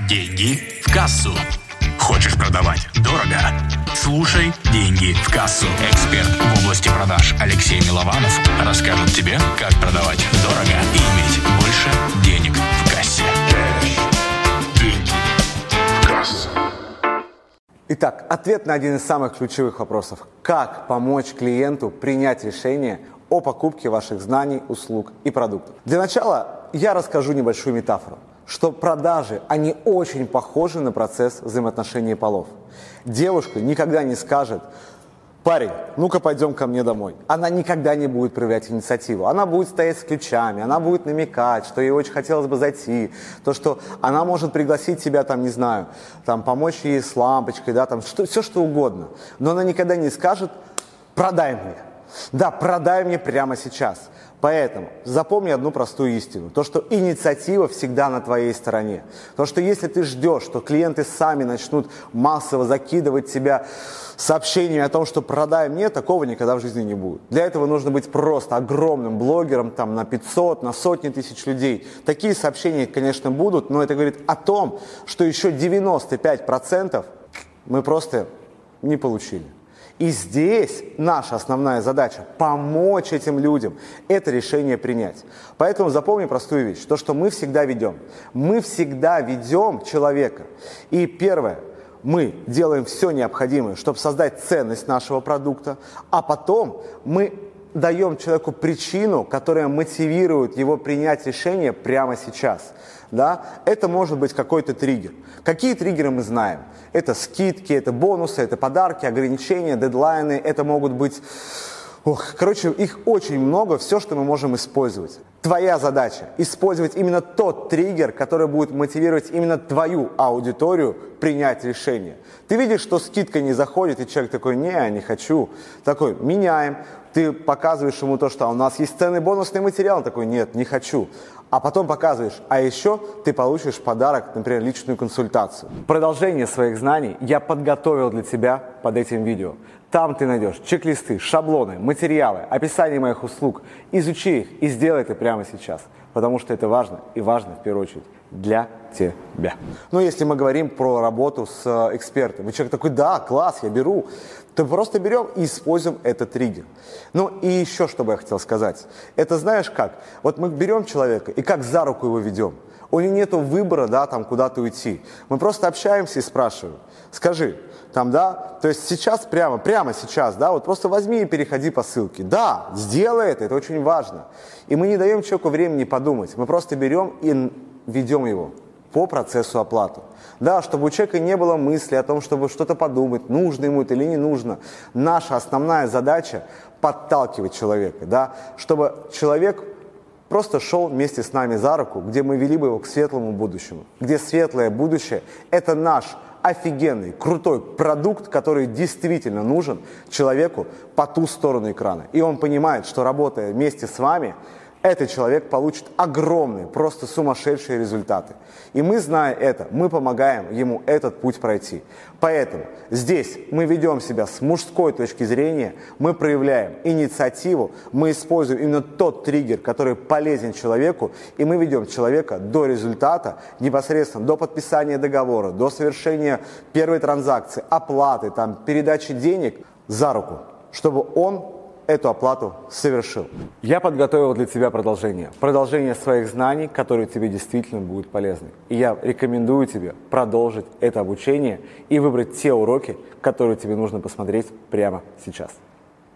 Деньги в кассу. Хочешь продавать дорого? Слушай «Деньги в кассу». Эксперт в области продаж Алексей Милованов расскажет тебе, как продавать дорого и иметь больше денег в кассе. Деньги в кассу. Итак, ответ на один из самых ключевых вопросов. Как помочь клиенту принять решение о покупке ваших знаний, услуг и продуктов? Для начала я расскажу небольшую метафору что продажи, они очень похожи на процесс взаимоотношений полов. Девушка никогда не скажет, парень, ну-ка пойдем ко мне домой. Она никогда не будет проявлять инициативу. Она будет стоять с ключами, она будет намекать, что ей очень хотелось бы зайти. То, что она может пригласить тебя, там, не знаю, там, помочь ей с лампочкой, да, там, что, все что угодно. Но она никогда не скажет, продай мне. Да, продай мне прямо сейчас. Поэтому запомни одну простую истину. То, что инициатива всегда на твоей стороне. То, что если ты ждешь, что клиенты сами начнут массово закидывать тебя сообщениями о том, что продай мне, такого никогда в жизни не будет. Для этого нужно быть просто огромным блогером там, на 500, на сотни тысяч людей. Такие сообщения, конечно, будут, но это говорит о том, что еще 95% мы просто не получили. И здесь наша основная задача – помочь этим людям это решение принять. Поэтому запомни простую вещь, то, что мы всегда ведем. Мы всегда ведем человека. И первое, мы делаем все необходимое, чтобы создать ценность нашего продукта, а потом мы даем человеку причину, которая мотивирует его принять решение прямо сейчас. Да? Это может быть какой-то триггер. Какие триггеры мы знаем? Это скидки, это бонусы, это подарки, ограничения, дедлайны. Это могут быть... Ох, короче, их очень много, все, что мы можем использовать. Твоя задача – использовать именно тот триггер, который будет мотивировать именно твою аудиторию принять решение. Ты видишь, что скидка не заходит, и человек такой, не, не хочу. Такой, меняем. Ты показываешь ему то, что «А у нас есть ценный бонусный материал. Он такой, нет, не хочу. А потом показываешь, а еще ты получишь подарок, например, личную консультацию. Продолжение своих знаний я подготовил для тебя под этим видео. Там ты найдешь чек-листы, шаблоны, материалы, описание моих услуг. Изучи их и сделай это прямо сейчас, потому что это важно и важно в первую очередь для тебя. Ну, если мы говорим про работу с э, экспертом, и человек такой, да, класс, я беру, то просто берем и используем этот триггер. Ну, и еще, что бы я хотел сказать. Это знаешь как? Вот мы берем человека и как за руку его ведем. У него нет выбора, да, там куда-то уйти. Мы просто общаемся и спрашиваем. Скажи, там, да, то есть сейчас прямо, прямо сейчас, да, вот просто возьми и переходи по ссылке. Да, сделай это, это очень важно. И мы не даем человеку времени подумать, мы просто берем и ведем его по процессу оплаты. Да, чтобы у человека не было мысли о том, чтобы что-то подумать, нужно ему это или не нужно. Наша основная задача – подталкивать человека, да, чтобы человек просто шел вместе с нами за руку, где мы вели бы его к светлому будущему, где светлое будущее – это наш офигенный, крутой продукт, который действительно нужен человеку по ту сторону экрана. И он понимает, что работая вместе с вами – этот человек получит огромные, просто сумасшедшие результаты. И мы, зная это, мы помогаем ему этот путь пройти. Поэтому здесь мы ведем себя с мужской точки зрения, мы проявляем инициативу, мы используем именно тот триггер, который полезен человеку, и мы ведем человека до результата, непосредственно до подписания договора, до совершения первой транзакции, оплаты, там, передачи денег за руку, чтобы он эту оплату совершил. Я подготовил для тебя продолжение. Продолжение своих знаний, которые тебе действительно будут полезны. И я рекомендую тебе продолжить это обучение и выбрать те уроки, которые тебе нужно посмотреть прямо сейчас.